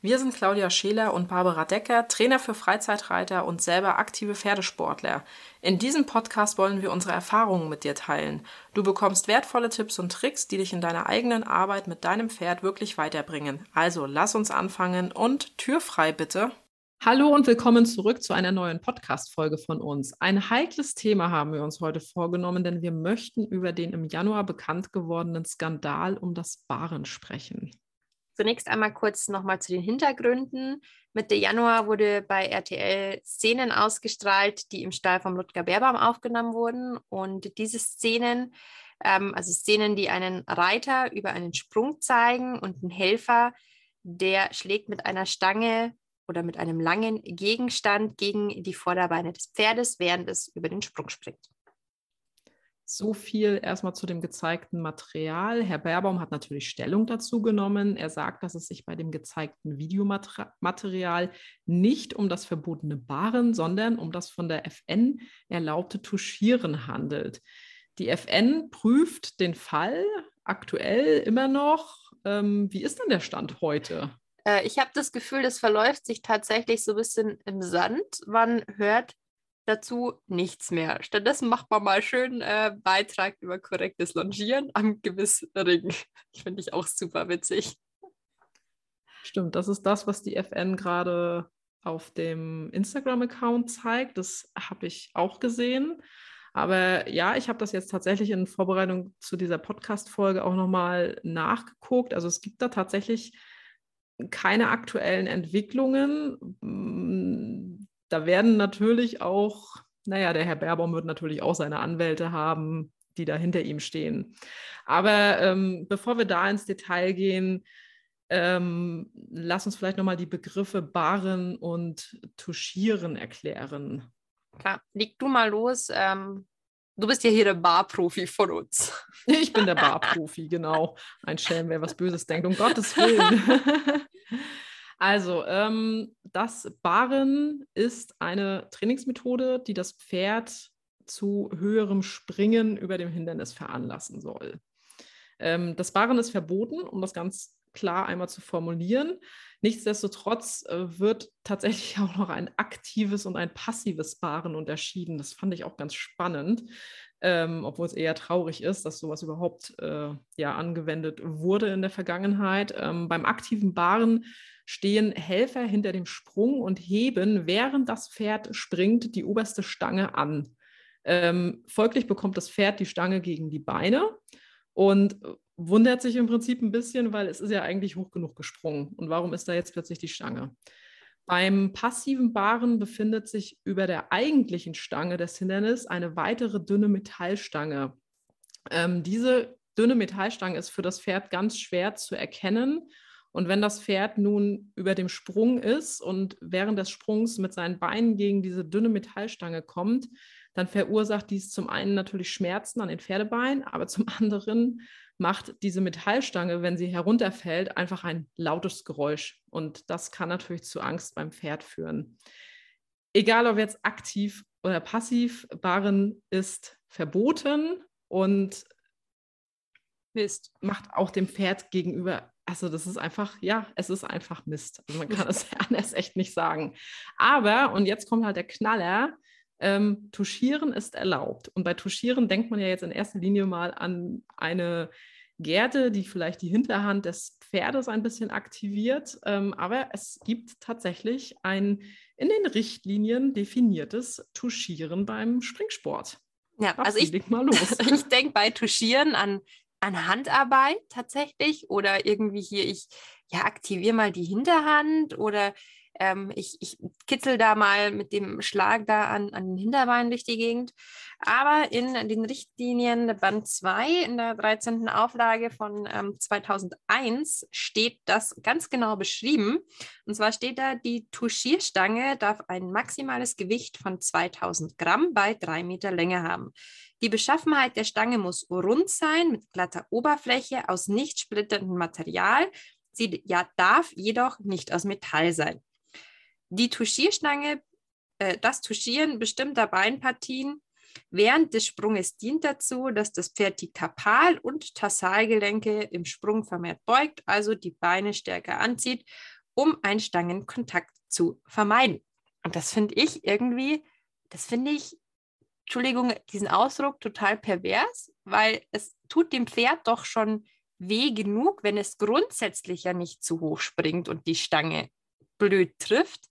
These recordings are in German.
Wir sind Claudia Scheler und Barbara Decker, Trainer für Freizeitreiter und selber aktive Pferdesportler. In diesem Podcast wollen wir unsere Erfahrungen mit dir teilen. Du bekommst wertvolle Tipps und Tricks, die dich in deiner eigenen Arbeit mit deinem Pferd wirklich weiterbringen. Also lass uns anfangen und Tür frei bitte. Hallo und willkommen zurück zu einer neuen Podcast-Folge von uns. Ein heikles Thema haben wir uns heute vorgenommen, denn wir möchten über den im Januar bekannt gewordenen Skandal um das Baren sprechen. Zunächst einmal kurz nochmal zu den Hintergründen. Mitte Januar wurde bei RTL Szenen ausgestrahlt, die im Stall vom Ludger Bärbaum aufgenommen wurden. Und diese Szenen, ähm, also Szenen, die einen Reiter über einen Sprung zeigen und einen Helfer, der schlägt mit einer Stange oder mit einem langen Gegenstand gegen die Vorderbeine des Pferdes, während es über den Sprung springt. So viel erstmal zu dem gezeigten Material. Herr Baerbaum hat natürlich Stellung dazu genommen. Er sagt, dass es sich bei dem gezeigten Videomaterial nicht um das verbotene Baren, sondern um das von der FN erlaubte Tuschieren handelt. Die FN prüft den Fall aktuell immer noch. Ähm, wie ist denn der Stand heute? Äh, ich habe das Gefühl, das verläuft sich tatsächlich so ein bisschen im Sand. Man hört dazu nichts mehr. Stattdessen macht man mal schön äh, Beitrag über korrektes Longieren am Gewissring. Finde ich auch super witzig. Stimmt, das ist das, was die FN gerade auf dem Instagram-Account zeigt. Das habe ich auch gesehen. Aber ja, ich habe das jetzt tatsächlich in Vorbereitung zu dieser Podcast-Folge auch nochmal nachgeguckt. Also es gibt da tatsächlich keine aktuellen Entwicklungen da werden natürlich auch, naja, der Herr Baerbaum wird natürlich auch seine Anwälte haben, die da hinter ihm stehen. Aber ähm, bevor wir da ins Detail gehen, ähm, lass uns vielleicht nochmal die Begriffe Baren und Tuschieren erklären. Klar, leg du mal los. Ähm, du bist ja hier der Barprofi von uns. Ich bin der Barprofi, genau. Ein Schelm, wer was Böses denkt, um Gottes Willen. Also, ähm, das Baren ist eine Trainingsmethode, die das Pferd zu höherem Springen über dem Hindernis veranlassen soll. Ähm, das Baren ist verboten, um das ganz klar einmal zu formulieren. Nichtsdestotrotz äh, wird tatsächlich auch noch ein aktives und ein passives Baren unterschieden. Das fand ich auch ganz spannend, ähm, obwohl es eher traurig ist, dass sowas überhaupt äh, ja, angewendet wurde in der Vergangenheit. Ähm, beim aktiven Baren stehen Helfer hinter dem Sprung und heben, während das Pferd springt, die oberste Stange an. Ähm, folglich bekommt das Pferd die Stange gegen die Beine und wundert sich im Prinzip ein bisschen, weil es ist ja eigentlich hoch genug gesprungen. Und warum ist da jetzt plötzlich die Stange? Beim passiven Baren befindet sich über der eigentlichen Stange des Hindernisses eine weitere dünne Metallstange. Ähm, diese dünne Metallstange ist für das Pferd ganz schwer zu erkennen und wenn das Pferd nun über dem Sprung ist und während des Sprungs mit seinen Beinen gegen diese dünne Metallstange kommt, dann verursacht dies zum einen natürlich Schmerzen an den Pferdebeinen, aber zum anderen macht diese Metallstange, wenn sie herunterfällt, einfach ein lautes Geräusch. Und das kann natürlich zu Angst beim Pferd führen. Egal ob jetzt aktiv oder passiv, Baren ist verboten und Mist. macht auch dem Pferd gegenüber also das ist einfach, ja, es ist einfach Mist. Also man kann es anders echt nicht sagen. Aber, und jetzt kommt halt der Knaller, ähm, Tuschieren ist erlaubt. Und bei Tuschieren denkt man ja jetzt in erster Linie mal an eine Gerte, die vielleicht die Hinterhand des Pferdes ein bisschen aktiviert. Ähm, aber es gibt tatsächlich ein in den Richtlinien definiertes Tuschieren beim Springsport. Ja, Ach, also ich, ich denke bei Tuschieren an an Handarbeit tatsächlich oder irgendwie hier, ich ja, aktiviere mal die Hinterhand oder ähm, ich, ich kitzel da mal mit dem Schlag da an, an den Hinterbeinen durch die Gegend. Aber in den Richtlinien Band 2 in der 13. Auflage von ähm, 2001 steht das ganz genau beschrieben. Und zwar steht da, die Touchierstange darf ein maximales Gewicht von 2000 Gramm bei 3 Meter Länge haben. Die Beschaffenheit der Stange muss rund sein, mit glatter Oberfläche, aus nicht splitterndem Material. Sie ja, darf jedoch nicht aus Metall sein. Die Tuschierstange, äh, das Tuschieren bestimmter Beinpartien während des Sprunges dient dazu, dass das Pferd die Kapal- und Tassalgelenke im Sprung vermehrt beugt, also die Beine stärker anzieht, um einen Stangenkontakt zu vermeiden. Und das finde ich irgendwie, das finde ich, Entschuldigung, diesen Ausdruck total pervers, weil es tut dem Pferd doch schon weh genug, wenn es grundsätzlich ja nicht zu hoch springt und die Stange blöd trifft.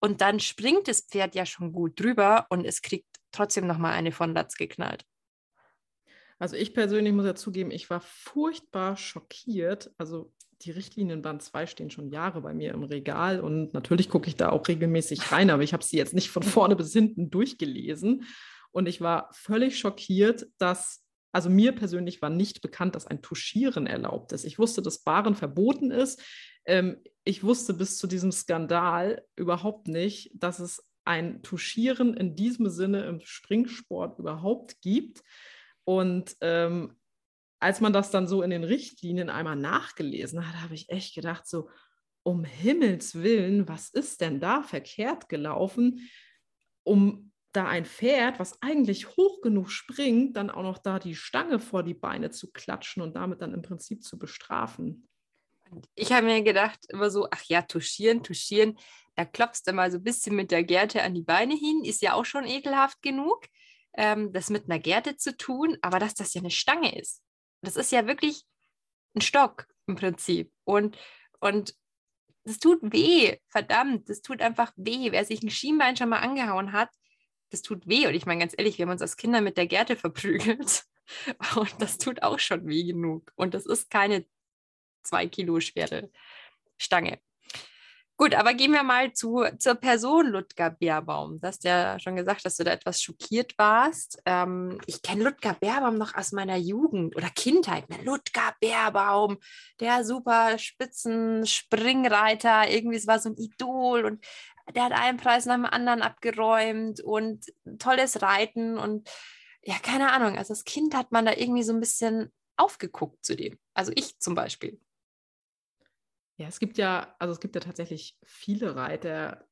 Und dann springt das Pferd ja schon gut drüber und es kriegt trotzdem nochmal eine von Latz geknallt. Also ich persönlich muss ja zugeben, ich war furchtbar schockiert. Also die Richtlinien Band 2 stehen schon Jahre bei mir im Regal und natürlich gucke ich da auch regelmäßig rein, aber ich habe sie jetzt nicht von vorne bis hinten durchgelesen. Und ich war völlig schockiert, dass, also mir persönlich war nicht bekannt, dass ein Tuschieren erlaubt ist. Ich wusste, dass Baren verboten ist. Ähm, ich wusste bis zu diesem Skandal überhaupt nicht, dass es ein Tuschieren in diesem Sinne im Springsport überhaupt gibt. Und ähm, als man das dann so in den Richtlinien einmal nachgelesen hat, habe ich echt gedacht, so, um Himmels Willen, was ist denn da verkehrt gelaufen, um da ein Pferd, was eigentlich hoch genug springt, dann auch noch da die Stange vor die Beine zu klatschen und damit dann im Prinzip zu bestrafen. Ich habe mir gedacht, immer so, ach ja, touchieren, touchieren, da klopfst du mal so ein bisschen mit der Gerte an die Beine hin, ist ja auch schon ekelhaft genug, ähm, das mit einer Gerte zu tun, aber dass das ja eine Stange ist das ist ja wirklich ein Stock im Prinzip. Und, und das tut weh, verdammt, das tut einfach weh. Wer sich ein Schienbein schon mal angehauen hat, das tut weh. Und ich meine ganz ehrlich, wir haben uns als Kinder mit der Gerte verprügelt. Und das tut auch schon weh genug. Und das ist keine zwei Kilo schwere Stange. Gut, aber gehen wir mal zu, zur Person Ludger Beerbaum. Du hast ja schon gesagt, dass du da etwas schockiert warst. Ähm, ich kenne Ludger Beerbaum noch aus meiner Jugend oder Kindheit. Ne? Ludger Beerbaum, der super Spitzenspringreiter. Irgendwie, es war so ein Idol und der hat einen Preis nach dem anderen abgeräumt und tolles Reiten und ja, keine Ahnung. Also als Kind hat man da irgendwie so ein bisschen aufgeguckt zu dem. Also ich zum Beispiel. Ja, es gibt ja, also es gibt ja tatsächlich viele Reiter,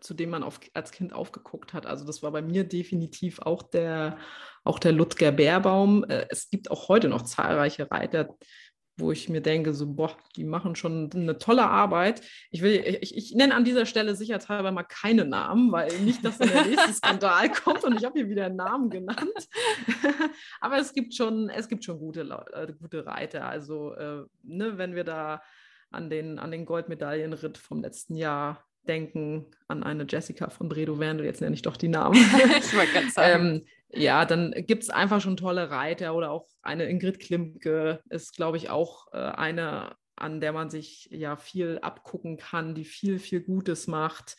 zu denen man auf, als Kind aufgeguckt hat. Also das war bei mir definitiv auch der, auch der Ludger Bärbaum. Äh, es gibt auch heute noch zahlreiche Reiter, wo ich mir denke, so, boah, die machen schon eine tolle Arbeit. Ich, will, ich, ich nenne an dieser Stelle sicherheitshalber mal keine Namen, weil nicht, dass der nächste Skandal kommt und ich habe hier wieder einen Namen genannt. Aber es gibt schon, es gibt schon gute, äh, gute Reiter. Also, äh, ne, wenn wir da an den, an den Goldmedaillenritt vom letzten Jahr denken, an eine Jessica von Bredow Wendel, jetzt nenne ich doch die Namen. ich wollte gerade sagen. ähm, ja, dann gibt es einfach schon tolle Reiter oder auch eine Ingrid Klimke ist, glaube ich, auch äh, eine, an der man sich ja viel abgucken kann, die viel, viel Gutes macht.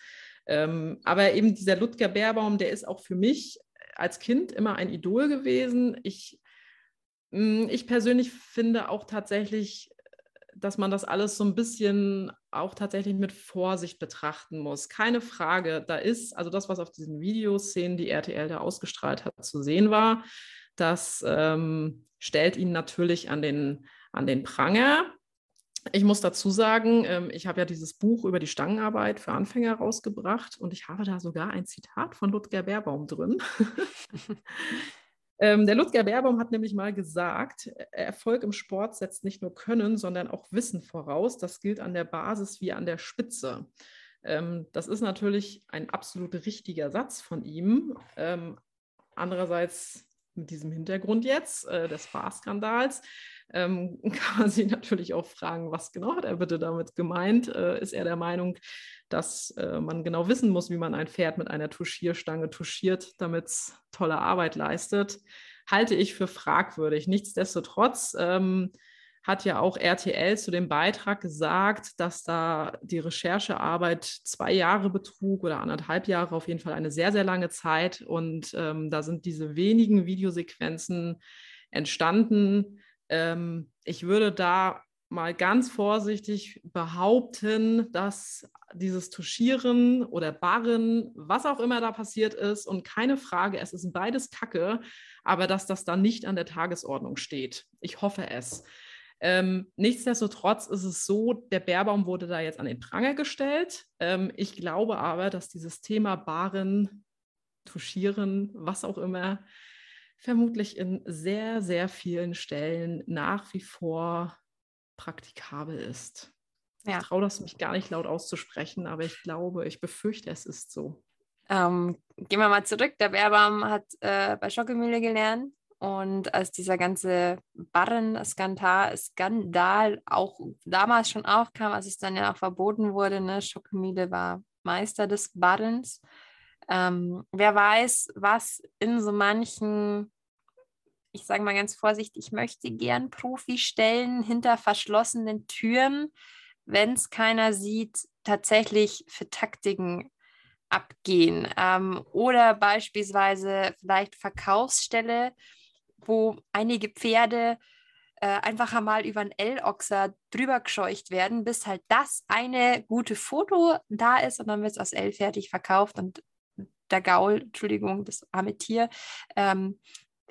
Ähm, aber eben dieser Ludger Bärbaum, der ist auch für mich als Kind immer ein Idol gewesen. Ich, mm, ich persönlich finde auch tatsächlich, dass man das alles so ein bisschen auch tatsächlich mit Vorsicht betrachten muss. Keine Frage, da ist, also das, was auf diesen Videoszenen, die RTL da ausgestrahlt hat, zu sehen war, das ähm, stellt ihn natürlich an den, an den Pranger. Ich muss dazu sagen, ähm, ich habe ja dieses Buch über die Stangenarbeit für Anfänger rausgebracht und ich habe da sogar ein Zitat von Ludger Beerbaum drin. Ähm, der Ludger Baerbaum hat nämlich mal gesagt, Erfolg im Sport setzt nicht nur Können, sondern auch Wissen voraus. Das gilt an der Basis wie an der Spitze. Ähm, das ist natürlich ein absolut richtiger Satz von ihm. Ähm, andererseits mit diesem Hintergrund jetzt äh, des Spa-Skandals ähm, kann man sich natürlich auch fragen, was genau hat er bitte damit gemeint? Äh, ist er der Meinung, dass äh, man genau wissen muss, wie man ein Pferd mit einer Tuschierstange tuschiert, damit es tolle Arbeit leistet? Halte ich für fragwürdig. Nichtsdestotrotz ähm, hat ja auch RTL zu dem Beitrag gesagt, dass da die Recherchearbeit zwei Jahre betrug oder anderthalb Jahre, auf jeden Fall eine sehr, sehr lange Zeit. Und ähm, da sind diese wenigen Videosequenzen entstanden, ähm, ich würde da mal ganz vorsichtig behaupten, dass dieses Tuschieren oder Barren, was auch immer da passiert ist, und keine Frage, es ist beides Kacke, aber dass das dann nicht an der Tagesordnung steht. Ich hoffe es. Ähm, nichtsdestotrotz ist es so, der Bärbaum wurde da jetzt an den Pranger gestellt. Ähm, ich glaube aber, dass dieses Thema Barren, Tuschieren, was auch immer, vermutlich in sehr, sehr vielen Stellen nach wie vor praktikabel ist. Ja. Ich traue das mich gar nicht laut auszusprechen, aber ich glaube, ich befürchte, es ist so. Ähm, gehen wir mal zurück. Der Bärbaum hat äh, bei Schockemühle gelernt und als dieser ganze Barren-Skandal Skandal auch damals schon aufkam, als es dann ja auch verboten wurde, ne, Schockemühle war Meister des Barrens. Ähm, wer weiß, was in so manchen ich sage mal ganz vorsichtig, ich möchte gern Profi stellen hinter verschlossenen Türen, wenn es keiner sieht, tatsächlich für Taktiken abgehen. Ähm, oder beispielsweise vielleicht Verkaufsstelle, wo einige Pferde äh, einfach einmal über einen L-Ochser drüber gescheucht werden, bis halt das eine gute Foto da ist und dann wird es aus L fertig verkauft und der Gaul, Entschuldigung, das arme Tier, ähm,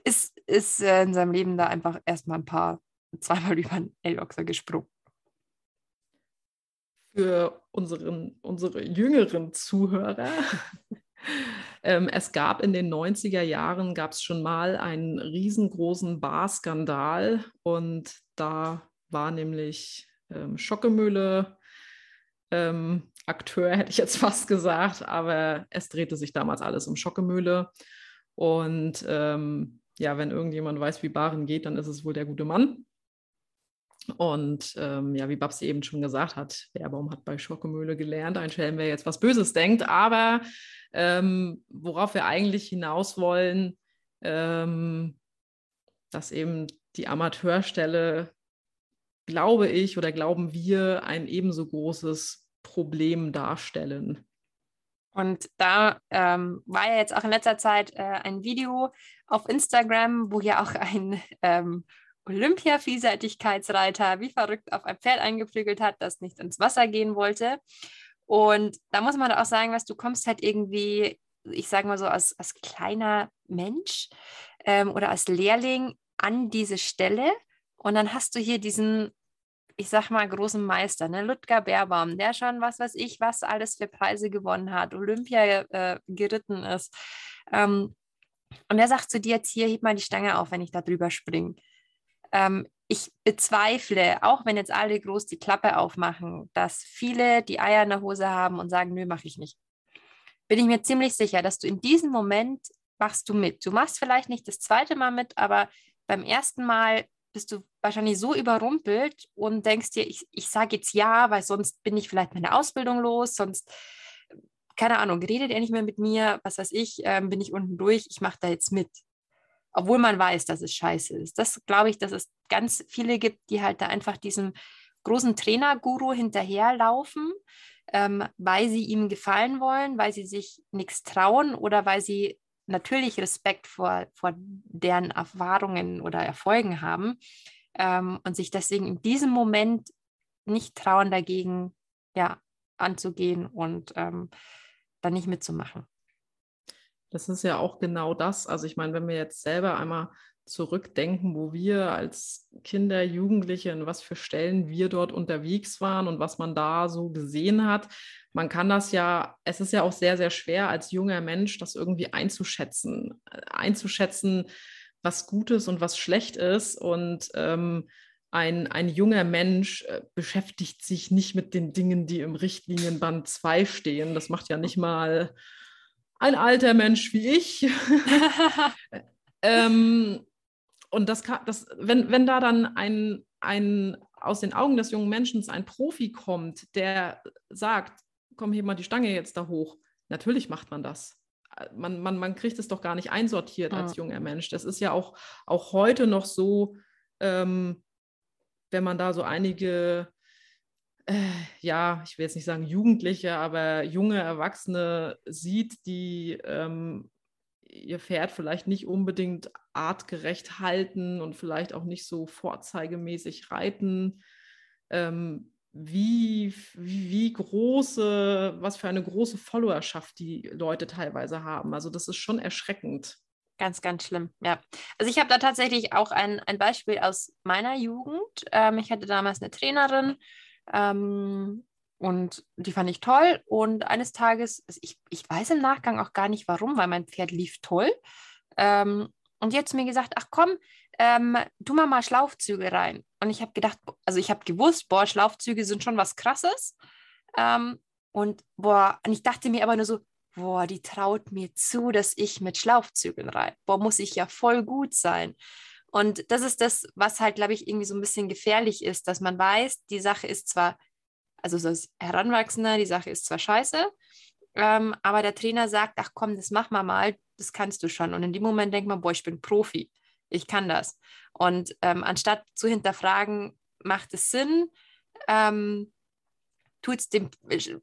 ist, ist äh, in seinem Leben da einfach erstmal ein paar, zweimal über einen L-Ochser gesprungen. Für unseren, unsere jüngeren Zuhörer. ähm, es gab in den 90er Jahren, gab es schon mal einen riesengroßen Barskandal und da war nämlich ähm, Schockemühle ähm, Akteur, hätte ich jetzt fast gesagt, aber es drehte sich damals alles um Schockemühle. Und ähm, ja, wenn irgendjemand weiß, wie Baren geht, dann ist es wohl der gute Mann. Und ähm, ja, wie Babsi eben schon gesagt hat, Baerbaum hat bei Schockemühle gelernt, ein Schelm, wer jetzt was Böses denkt. Aber ähm, worauf wir eigentlich hinaus wollen, ähm, dass eben die Amateurstelle, glaube ich oder glauben wir, ein ebenso großes Problem darstellen. Und da ähm, war ja jetzt auch in letzter Zeit äh, ein Video auf Instagram, wo ja auch ein ähm, Olympia-Vielseitigkeitsreiter wie verrückt auf ein Pferd eingeflügelt hat, das nicht ins Wasser gehen wollte. Und da muss man auch sagen, was du kommst halt irgendwie, ich sage mal so, als, als kleiner Mensch ähm, oder als Lehrling an diese Stelle. Und dann hast du hier diesen ich sag mal, großen Meister, ne? Ludger Bärbaum, der schon was weiß ich, was alles für Preise gewonnen hat, Olympia äh, geritten ist. Ähm, und er sagt zu dir jetzt hier, heb mal die Stange auf, wenn ich da drüber springe. Ähm, ich bezweifle, auch wenn jetzt alle groß die Klappe aufmachen, dass viele die Eier in der Hose haben und sagen, nö, mache ich nicht. Bin ich mir ziemlich sicher, dass du in diesem Moment machst du mit. Du machst vielleicht nicht das zweite Mal mit, aber beim ersten Mal bist du wahrscheinlich so überrumpelt und denkst dir, ich, ich sage jetzt ja, weil sonst bin ich vielleicht meine Ausbildung los, sonst, keine Ahnung, redet er nicht mehr mit mir, was weiß ich, ähm, bin ich unten durch, ich mache da jetzt mit. Obwohl man weiß, dass es scheiße ist. Das glaube ich, dass es ganz viele gibt, die halt da einfach diesem großen Trainerguru hinterherlaufen, ähm, weil sie ihm gefallen wollen, weil sie sich nichts trauen oder weil sie natürlich Respekt vor, vor deren Erfahrungen oder Erfolgen haben ähm, und sich deswegen in diesem Moment nicht trauen, dagegen ja, anzugehen und ähm, dann nicht mitzumachen. Das ist ja auch genau das. Also ich meine, wenn wir jetzt selber einmal zurückdenken, wo wir als Kinder, Jugendliche, in was für Stellen wir dort unterwegs waren und was man da so gesehen hat. Man kann das ja, es ist ja auch sehr, sehr schwer als junger Mensch, das irgendwie einzuschätzen, äh, einzuschätzen, was gut ist und was schlecht ist. Und ähm, ein, ein junger Mensch äh, beschäftigt sich nicht mit den Dingen, die im Richtlinienband 2 stehen. Das macht ja nicht mal ein alter Mensch wie ich. ähm, und das, kann, das wenn, wenn da dann ein, ein aus den Augen des jungen Menschen ein Profi kommt, der sagt, komm, hier mal die Stange jetzt da hoch, natürlich macht man das. Man, man, man kriegt es doch gar nicht einsortiert als junger Mensch. Das ist ja auch, auch heute noch so, ähm, wenn man da so einige, äh, ja, ich will jetzt nicht sagen Jugendliche, aber junge Erwachsene sieht, die ähm, ihr Pferd vielleicht nicht unbedingt artgerecht halten und vielleicht auch nicht so vorzeigemäßig reiten, ähm, wie, wie, große, was für eine große Followerschaft die Leute teilweise haben. Also das ist schon erschreckend. Ganz, ganz schlimm, ja. Also ich habe da tatsächlich auch ein, ein Beispiel aus meiner Jugend. Ähm, ich hatte damals eine Trainerin ähm, und die fand ich toll. Und eines Tages, also ich, ich weiß im Nachgang auch gar nicht warum, weil mein Pferd lief toll. Ähm, und jetzt mir gesagt, ach komm, ähm, tu mal mal Schlaufzüge rein. Und ich habe gedacht, also ich habe gewusst, boah, Schlaufzüge sind schon was Krasses. Ähm, und boah, und ich dachte mir aber nur so, boah, die traut mir zu, dass ich mit Schlaufzügen reite. Boah, muss ich ja voll gut sein. Und das ist das, was halt, glaube ich, irgendwie so ein bisschen gefährlich ist, dass man weiß, die Sache ist zwar, also so als Heranwachsender, die Sache ist zwar scheiße, ähm, aber der Trainer sagt, ach komm, das mach mal mal, das kannst du schon. Und in dem Moment denkt man, boah, ich bin Profi ich kann das. Und ähm, anstatt zu hinterfragen, macht es Sinn, ähm, tut's dem,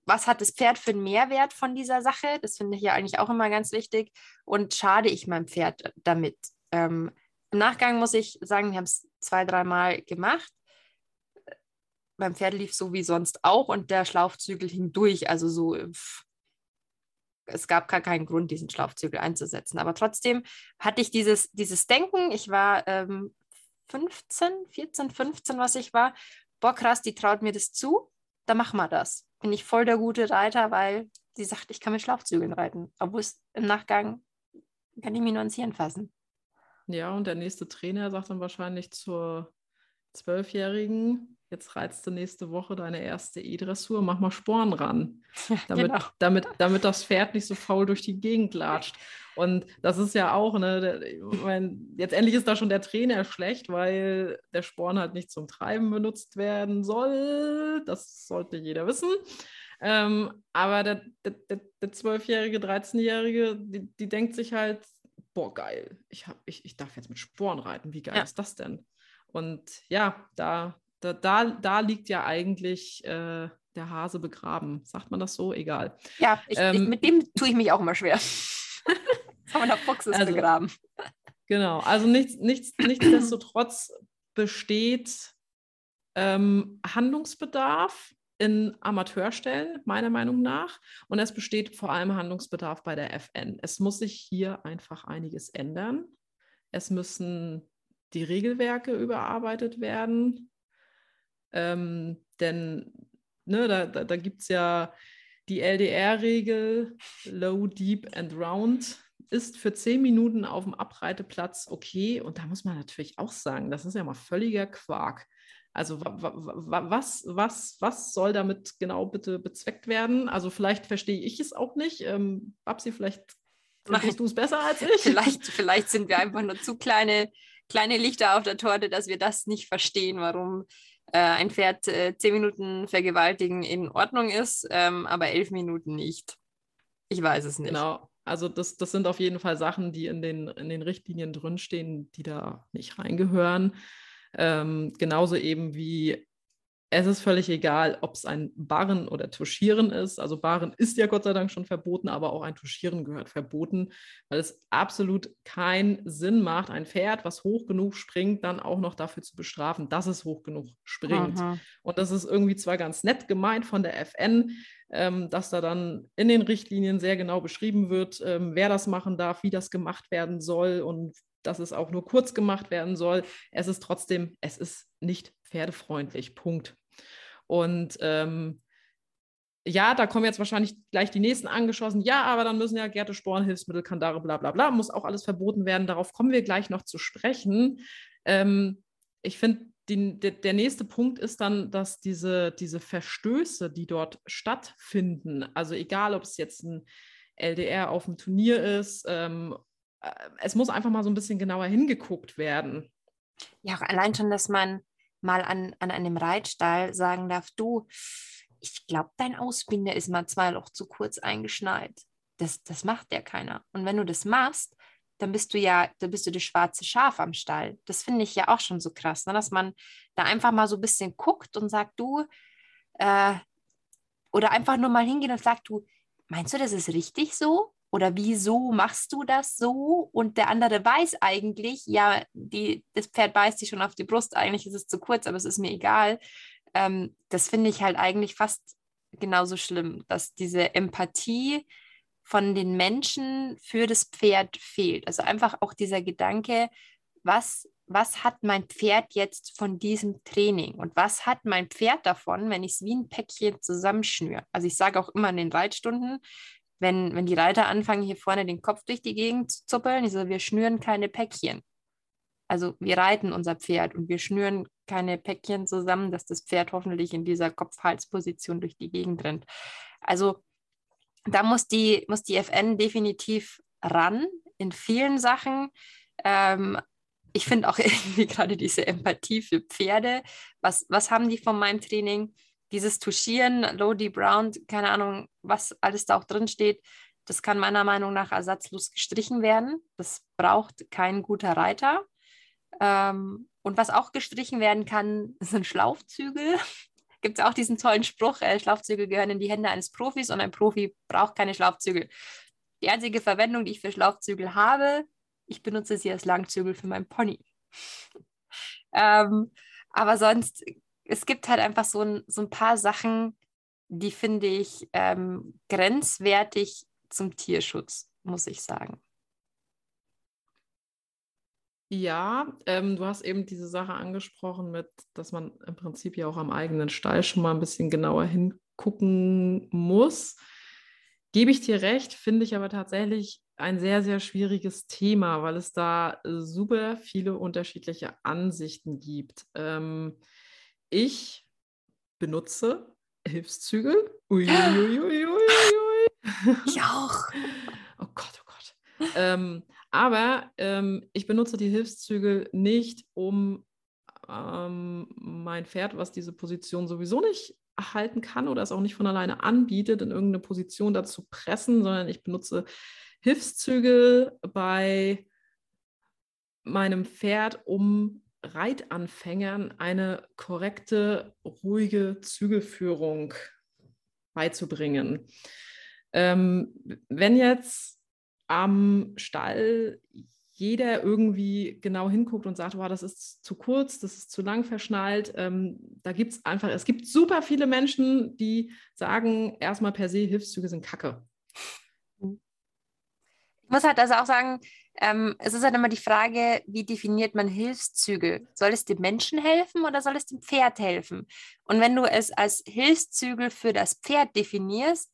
was hat das Pferd für einen Mehrwert von dieser Sache? Das finde ich ja eigentlich auch immer ganz wichtig. Und schade ich meinem Pferd damit? Ähm, Im Nachgang muss ich sagen, wir haben es zwei, dreimal gemacht. Beim Pferd lief so wie sonst auch und der Schlaufzügel hing durch. Also so pff, es gab gar keinen Grund, diesen Schlaufzügel einzusetzen. Aber trotzdem hatte ich dieses, dieses Denken, ich war ähm, 15, 14, 15, was ich war. Boah, krass, die traut mir das zu, da machen wir das. Bin ich voll der gute Reiter, weil sie sagt, ich kann mit Schlaufzügeln reiten. Obwohl es im Nachgang kann ich mich nur ins Hirn fassen. Ja, und der nächste Trainer sagt dann wahrscheinlich zur Zwölfjährigen, jetzt reizt du nächste Woche deine erste E-Dressur, mach mal Sporen ran, damit, genau. damit, damit das Pferd nicht so faul durch die Gegend latscht. Und das ist ja auch, ne, mein, jetzt endlich ist da schon der Trainer schlecht, weil der Sporn halt nicht zum Treiben benutzt werden soll. Das sollte jeder wissen. Ähm, aber der, der, der, der 12-Jährige, 13-Jährige, die, die denkt sich halt, boah, geil, ich, hab, ich, ich darf jetzt mit Sporen reiten, wie geil ja. ist das denn? Und ja, da da, da, da liegt ja eigentlich äh, der Hase begraben. Sagt man das so? Egal. Ja, ich, ähm, ich, mit dem tue ich mich auch immer schwer. Aber der Fuchs ist also, begraben. Genau, also nichts, nichts, nichtsdestotrotz besteht ähm, Handlungsbedarf in Amateurstellen, meiner Meinung nach. Und es besteht vor allem Handlungsbedarf bei der FN. Es muss sich hier einfach einiges ändern. Es müssen die Regelwerke überarbeitet werden. Ähm, denn ne, da, da, da gibt es ja die LDR-Regel, Low, Deep and Round, ist für zehn Minuten auf dem Abreiteplatz okay. Und da muss man natürlich auch sagen, das ist ja mal völliger Quark. Also was, was, was soll damit genau bitte bezweckt werden? Also vielleicht verstehe ich es auch nicht. Ähm, Babsi, vielleicht verstehst du es besser als ich. Vielleicht, vielleicht sind wir einfach nur zu kleine, kleine Lichter auf der Torte, dass wir das nicht verstehen, warum äh, ein Pferd äh, zehn Minuten vergewaltigen in Ordnung ist, ähm, aber elf Minuten nicht. Ich weiß es nicht. Genau. Also das, das sind auf jeden Fall Sachen, die in den, in den Richtlinien drinstehen, die da nicht reingehören. Ähm, genauso eben wie es ist völlig egal, ob es ein Barren oder Tuschieren ist. Also Barren ist ja Gott sei Dank schon verboten, aber auch ein Tuschieren gehört verboten, weil es absolut keinen Sinn macht, ein Pferd, was hoch genug springt, dann auch noch dafür zu bestrafen, dass es hoch genug springt. Aha. Und das ist irgendwie zwar ganz nett gemeint von der FN, ähm, dass da dann in den Richtlinien sehr genau beschrieben wird, ähm, wer das machen darf, wie das gemacht werden soll und dass es auch nur kurz gemacht werden soll. Es ist trotzdem, es ist nicht pferdefreundlich. Punkt. Und ähm, ja, da kommen jetzt wahrscheinlich gleich die nächsten angeschossen. Ja, aber dann müssen ja Gärte, Sporen, Hilfsmittel, Kandare, bla bla bla, muss auch alles verboten werden. Darauf kommen wir gleich noch zu sprechen. Ähm, ich finde, der, der nächste Punkt ist dann, dass diese, diese Verstöße, die dort stattfinden, also egal, ob es jetzt ein LDR auf dem Turnier ist, ähm, äh, es muss einfach mal so ein bisschen genauer hingeguckt werden. Ja, allein schon, dass man mal an, an einem Reitstall sagen darf, du, ich glaube, dein Ausbinder ist mal zwei Loch zu kurz eingeschneit. Das, das macht ja keiner. Und wenn du das machst, dann bist du ja, dann bist du das schwarze Schaf am Stall. Das finde ich ja auch schon so krass, ne? dass man da einfach mal so ein bisschen guckt und sagt, du, äh, oder einfach nur mal hingehen und sagt, du, meinst du, das ist richtig so? Oder wieso machst du das so? Und der andere weiß eigentlich, ja, die, das Pferd beißt sich schon auf die Brust, eigentlich ist es zu kurz, aber es ist mir egal. ähm, das finde ich halt eigentlich fast genauso schlimm, dass diese Empathie von den Menschen für das Pferd fehlt. Also einfach auch dieser Gedanke, was, was hat mein Pferd jetzt von diesem Training und was hat mein Pferd davon, wenn ich es wie ein Päckchen zusammenschnüre. Also ich sage auch immer in den Reitstunden, wenn, wenn die Reiter anfangen, hier vorne den Kopf durch die Gegend zu zuppeln, ich so, wir schnüren keine Päckchen. Also wir reiten unser Pferd und wir schnüren keine Päckchen zusammen, dass das Pferd hoffentlich in dieser Kopf-Hals-Position durch die Gegend rennt. Also da muss die, muss die FN definitiv ran in vielen Sachen. Ähm, ich finde auch irgendwie gerade diese Empathie für Pferde. Was, was haben die von meinem Training? Dieses Tuschieren, Lodi Brown, keine Ahnung, was alles da auch drin steht, das kann meiner Meinung nach ersatzlos gestrichen werden. Das braucht kein guter Reiter. Ähm, und was auch gestrichen werden kann, sind Schlaufzügel. Gibt es auch diesen tollen Spruch, äh, Schlaufzügel gehören in die Hände eines Profis und ein Profi braucht keine Schlaufzügel. Die einzige Verwendung, die ich für Schlaufzügel habe, ich benutze sie als Langzügel für meinen Pony. ähm, aber sonst, es gibt halt einfach so ein, so ein paar Sachen, die finde ich ähm, grenzwertig zum Tierschutz, muss ich sagen. Ja, ähm, du hast eben diese Sache angesprochen mit, dass man im Prinzip ja auch am eigenen Stall schon mal ein bisschen genauer hingucken muss. Gebe ich dir recht, finde ich aber tatsächlich ein sehr, sehr schwieriges Thema, weil es da super viele unterschiedliche Ansichten gibt. Ähm, ich benutze Hilfszügel. Uiuiuiui. Ich auch. Oh Gott, oh Gott. Ähm, aber ähm, ich benutze die Hilfszügel nicht, um ähm, mein Pferd, was diese Position sowieso nicht halten kann oder es auch nicht von alleine anbietet, in irgendeine Position dazu pressen, sondern ich benutze Hilfszügel bei meinem Pferd, um Reitanfängern eine korrekte, ruhige Zügelführung beizubringen. Ähm, wenn jetzt am Stall jeder irgendwie genau hinguckt und sagt, wow, das ist zu kurz, das ist zu lang verschnallt. Ähm, da gibt es einfach, es gibt super viele Menschen, die sagen, erstmal per se, Hilfszüge sind Kacke. Ich muss halt also auch sagen, ähm, es ist halt immer die Frage, wie definiert man Hilfszüge? Soll es dem Menschen helfen oder soll es dem Pferd helfen? Und wenn du es als Hilfszügel für das Pferd definierst,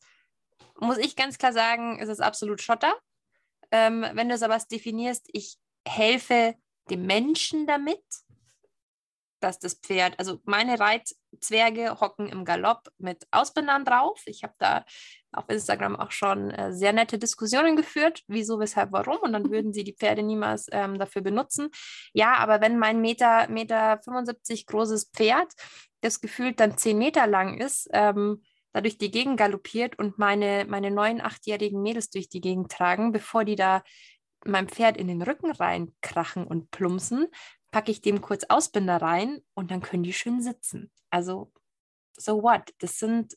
muss ich ganz klar sagen, ist es absolut Schotter. Ähm, wenn du es aber definierst, ich helfe dem Menschen damit, dass das Pferd, also meine Reitzwerge hocken im Galopp mit Ausbindern drauf. Ich habe da auf Instagram auch schon äh, sehr nette Diskussionen geführt, wieso, weshalb, warum. Und dann würden sie die Pferde niemals ähm, dafür benutzen. Ja, aber wenn mein Meter, Meter 75 großes Pferd, das gefühlt dann 10 Meter lang ist, ähm, da durch die Gegend galoppiert und meine, meine neun, achtjährigen Mädels durch die Gegend tragen, bevor die da meinem Pferd in den Rücken reinkrachen und plumpsen, packe ich dem kurz Ausbinder rein und dann können die schön sitzen. Also, so what? Das sind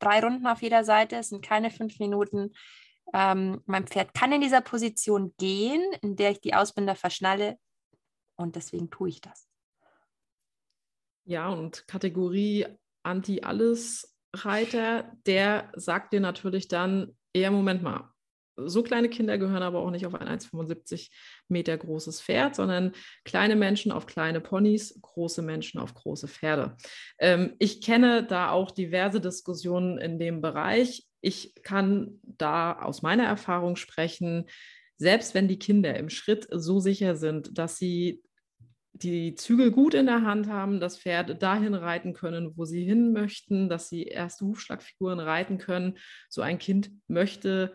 drei Runden auf jeder Seite, es sind keine fünf Minuten. Ähm, mein Pferd kann in dieser Position gehen, in der ich die Ausbinder verschnalle und deswegen tue ich das. Ja, und Kategorie Anti-Alles Reiter, der sagt dir natürlich dann, eher Moment mal, so kleine Kinder gehören aber auch nicht auf ein 1,75 Meter großes Pferd, sondern kleine Menschen auf kleine Ponys, große Menschen auf große Pferde. Ähm, ich kenne da auch diverse Diskussionen in dem Bereich. Ich kann da aus meiner Erfahrung sprechen, selbst wenn die Kinder im Schritt so sicher sind, dass sie die Zügel gut in der Hand haben, das Pferd dahin reiten können, wo sie hin möchten, dass sie erste Hufschlagfiguren reiten können. So ein Kind möchte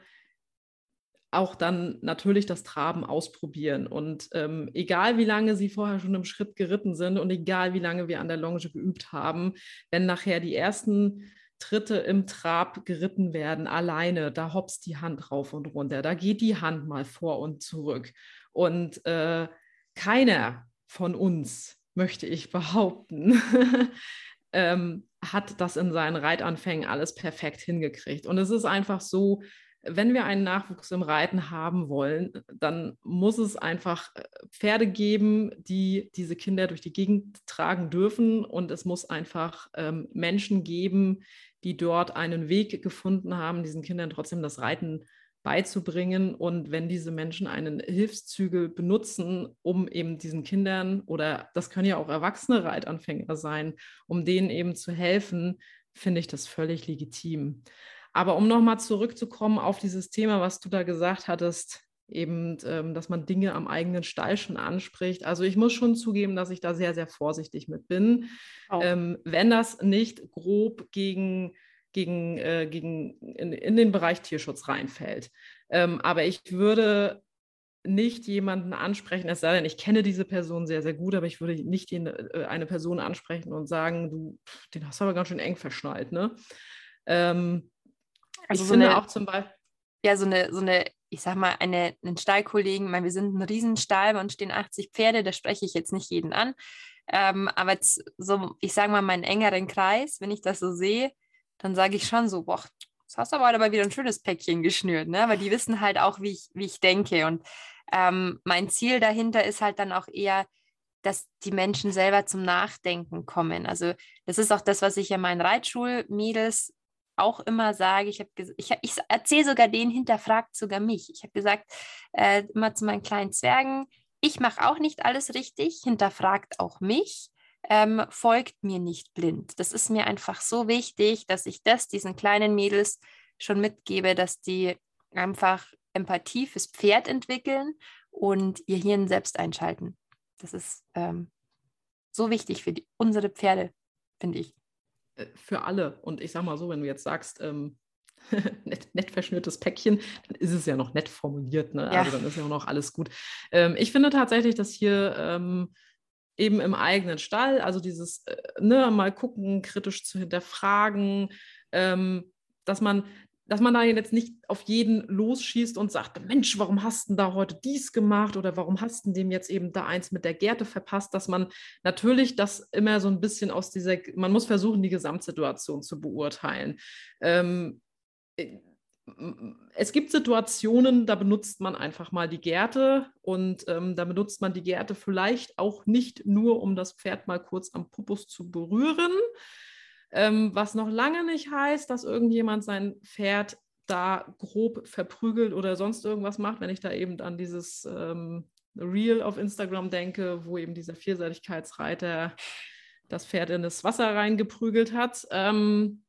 auch dann natürlich das Traben ausprobieren. Und ähm, egal wie lange sie vorher schon im Schritt geritten sind und egal wie lange wir an der Longe geübt haben, wenn nachher die ersten Tritte im Trab geritten werden, alleine, da hopst die Hand rauf und runter, da geht die Hand mal vor und zurück. Und äh, keiner von uns, möchte ich behaupten, ähm, hat das in seinen Reitanfängen alles perfekt hingekriegt. Und es ist einfach so, wenn wir einen Nachwuchs im Reiten haben wollen, dann muss es einfach äh, Pferde geben, die diese Kinder durch die Gegend tragen dürfen. Und es muss einfach ähm, Menschen geben, die dort einen Weg gefunden haben, diesen Kindern trotzdem das Reiten beizubringen. Und wenn diese Menschen einen Hilfszügel benutzen, um eben diesen Kindern oder das können ja auch erwachsene Reitanfänger sein, um denen eben zu helfen, finde ich das völlig legitim. Aber um nochmal zurückzukommen auf dieses Thema, was du da gesagt hattest, eben, ähm, dass man Dinge am eigenen Stall schon anspricht. Also ich muss schon zugeben, dass ich da sehr, sehr vorsichtig mit bin. Ähm, wenn das nicht grob gegen, gegen, äh, gegen in, in, den Bereich Tierschutz reinfällt. Ähm, aber ich würde nicht jemanden ansprechen, es sei denn, ich kenne diese Person sehr, sehr gut, aber ich würde nicht äh, eine Person ansprechen und sagen, du, den hast du aber ganz schön eng verschnallt, ne? Ähm, also ich so finde eine, auch zum Beispiel. Ja, so eine, so eine, ich sag mal, eine, einen Stallkollegen, ich meine, wir sind ein Riesenstall, bei uns stehen 80 Pferde, da spreche ich jetzt nicht jeden an. Ähm, aber jetzt so, ich sage mal, meinen engeren Kreis, wenn ich das so sehe, dann sage ich schon so, boah, das hast du aber dabei wieder ein schönes Päckchen geschnürt, ne? Weil die wissen halt auch, wie ich, wie ich denke. Und ähm, mein Ziel dahinter ist halt dann auch eher, dass die Menschen selber zum Nachdenken kommen. Also das ist auch das, was ich ja meinen Reitschulmädels auch immer sage, ich, ich, ich erzähle sogar denen, hinterfragt sogar mich. Ich habe gesagt, äh, immer zu meinen kleinen Zwergen, ich mache auch nicht alles richtig, hinterfragt auch mich, ähm, folgt mir nicht blind. Das ist mir einfach so wichtig, dass ich das diesen kleinen Mädels schon mitgebe, dass die einfach Empathie fürs Pferd entwickeln und ihr Hirn selbst einschalten. Das ist ähm, so wichtig für die, unsere Pferde, finde ich. Äh, für alle. Und ich sage mal so, wenn du jetzt sagst, ähm, nett, nett, verschnürtes Päckchen, dann ist es ja noch nett formuliert. Ne? Ja. Also dann ist ja auch noch alles gut. Ähm, ich finde tatsächlich, dass hier ähm, eben im eigenen Stall, also dieses äh, ne, mal gucken, kritisch zu hinterfragen, ähm, dass man dass man da jetzt nicht auf jeden losschießt und sagt, Mensch, warum hast du da heute dies gemacht oder warum hast du dem jetzt eben da eins mit der Gerte verpasst, dass man natürlich das immer so ein bisschen aus dieser, man muss versuchen, die Gesamtsituation zu beurteilen. Ähm, äh, es gibt Situationen, da benutzt man einfach mal die Gerte und ähm, da benutzt man die Gerte vielleicht auch nicht nur, um das Pferd mal kurz am Pupus zu berühren, ähm, was noch lange nicht heißt, dass irgendjemand sein Pferd da grob verprügelt oder sonst irgendwas macht, wenn ich da eben an dieses ähm, Reel auf Instagram denke, wo eben dieser Vielseitigkeitsreiter das Pferd in das Wasser reingeprügelt hat. Ähm,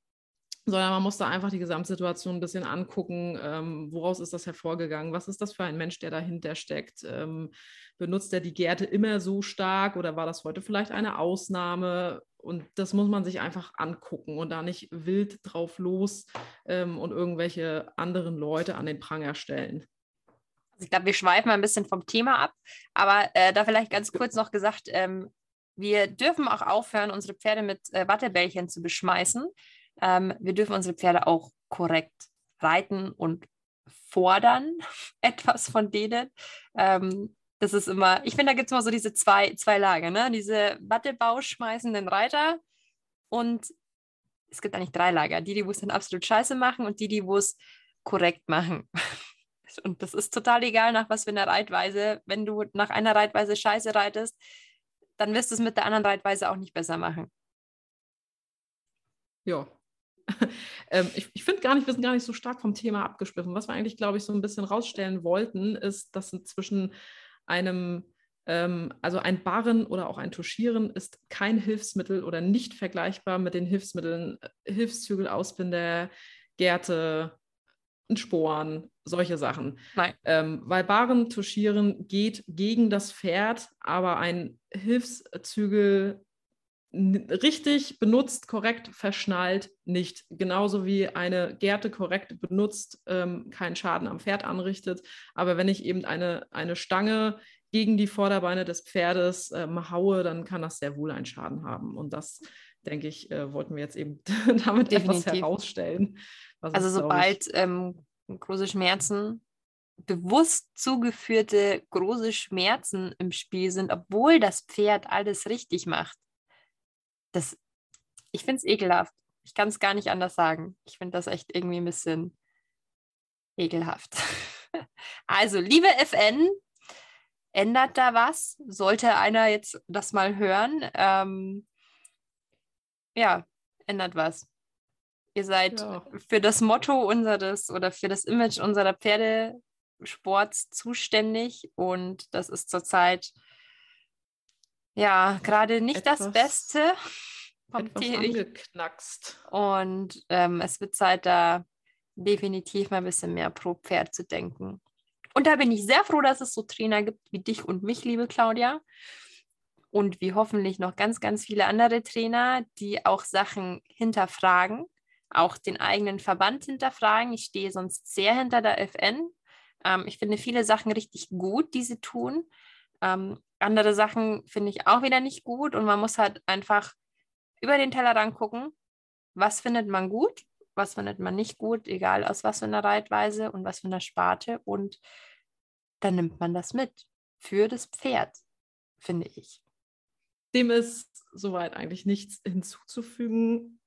sondern man muss da einfach die Gesamtsituation ein bisschen angucken. Ähm, woraus ist das hervorgegangen? Was ist das für ein Mensch, der dahinter steckt? Ähm, benutzt er die Gärte immer so stark oder war das heute vielleicht eine Ausnahme? Und das muss man sich einfach angucken und da nicht wild drauf los ähm, und irgendwelche anderen Leute an den Pranger stellen. Also ich glaube, wir schweifen ein bisschen vom Thema ab, aber äh, da vielleicht ganz kurz noch gesagt, ähm, wir dürfen auch aufhören, unsere Pferde mit äh, Wattebällchen zu beschmeißen. Ähm, wir dürfen unsere Pferde auch korrekt reiten und fordern etwas von denen. Ähm, das ist immer, ich finde, da gibt es immer so diese zwei, zwei Lager, ne? Diese Wattebausch schmeißenden Reiter und es gibt eigentlich drei Lager. Die, die es dann absolut scheiße machen und die, die es korrekt machen. Und das ist total egal, nach was für einer Reitweise. Wenn du nach einer Reitweise scheiße reitest, dann wirst du es mit der anderen Reitweise auch nicht besser machen. Ja, ähm, ich, ich finde gar nicht, wir sind gar nicht so stark vom Thema abgeschliffen. Was wir eigentlich, glaube ich, so ein bisschen rausstellen wollten, ist, dass zwischen einem, ähm, also ein Barren oder auch ein Tuschieren ist kein Hilfsmittel oder nicht vergleichbar mit den Hilfsmitteln, äh, Hilfszügel, Ausbinder, Gärte, Sporen, solche Sachen. Ähm, weil Barren tuschieren geht gegen das Pferd, aber ein Hilfszügel richtig benutzt, korrekt verschnallt, nicht. Genauso wie eine Gerte korrekt benutzt, ähm, keinen Schaden am Pferd anrichtet. Aber wenn ich eben eine, eine Stange gegen die Vorderbeine des Pferdes ähm, haue, dann kann das sehr wohl einen Schaden haben. Und das, denke ich, äh, wollten wir jetzt eben damit Definitiv. etwas herausstellen. also ist, sobald ähm, große Schmerzen bewusst zugeführte große Schmerzen im Spiel sind, obwohl das Pferd alles richtig macht, das, ich finde es ekelhaft. Ich kann es gar nicht anders sagen. Ich finde das echt irgendwie ein bisschen, Ekelhaft. Also, liebe FN, ändert da was? Sollte einer jetzt das mal hören? Ähm, ja, ändert was. Ihr seid ja. für das Motto unseres oder für das Image unserer Pferdesports zuständig und das ist zurzeit ja gerade nicht etwas, das Beste. Kommt etwas angeknackst. Und ähm, es wird Zeit, da definitiv mal ein bisschen mehr pro Pferd zu denken. Und da bin ich sehr froh, dass es so Trainer gibt wie dich und mich, liebe Claudia. Und wie hoffentlich noch ganz, ganz viele andere Trainer, die auch Sachen hinterfragen, auch den eigenen Verband hinterfragen. Ich stehe sonst sehr hinter der FN. Ähm, ich finde viele Sachen richtig gut, die sie tun. Ähm, andere Sachen finde ich auch wieder nicht gut. Und man muss halt einfach über den Tellerrand gucken, was findet man gut was findet man nicht gut, egal aus was für einer Reitweise und was für einer Sparte. Und dann nimmt man das mit für das Pferd, finde ich. Dem ist soweit eigentlich nichts hinzuzufügen.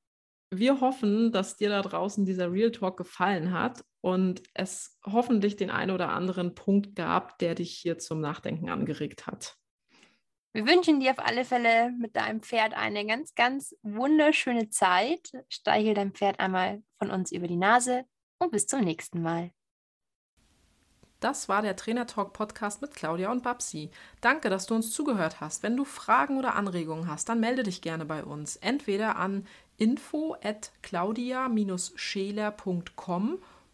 Wir hoffen, dass dir da draußen dieser Real Talk gefallen hat und es hoffentlich den einen oder anderen Punkt gab, der dich hier zum Nachdenken angeregt hat. Wir wünschen dir auf alle Fälle mit deinem Pferd eine ganz, ganz wunderschöne Zeit. Streichel dein Pferd einmal von uns über die Nase und bis zum nächsten Mal. Das war der Trainer Talk Podcast mit Claudia und Babsi. Danke, dass du uns zugehört hast. Wenn du Fragen oder Anregungen hast, dann melde dich gerne bei uns. Entweder an info at claudia-scheler.com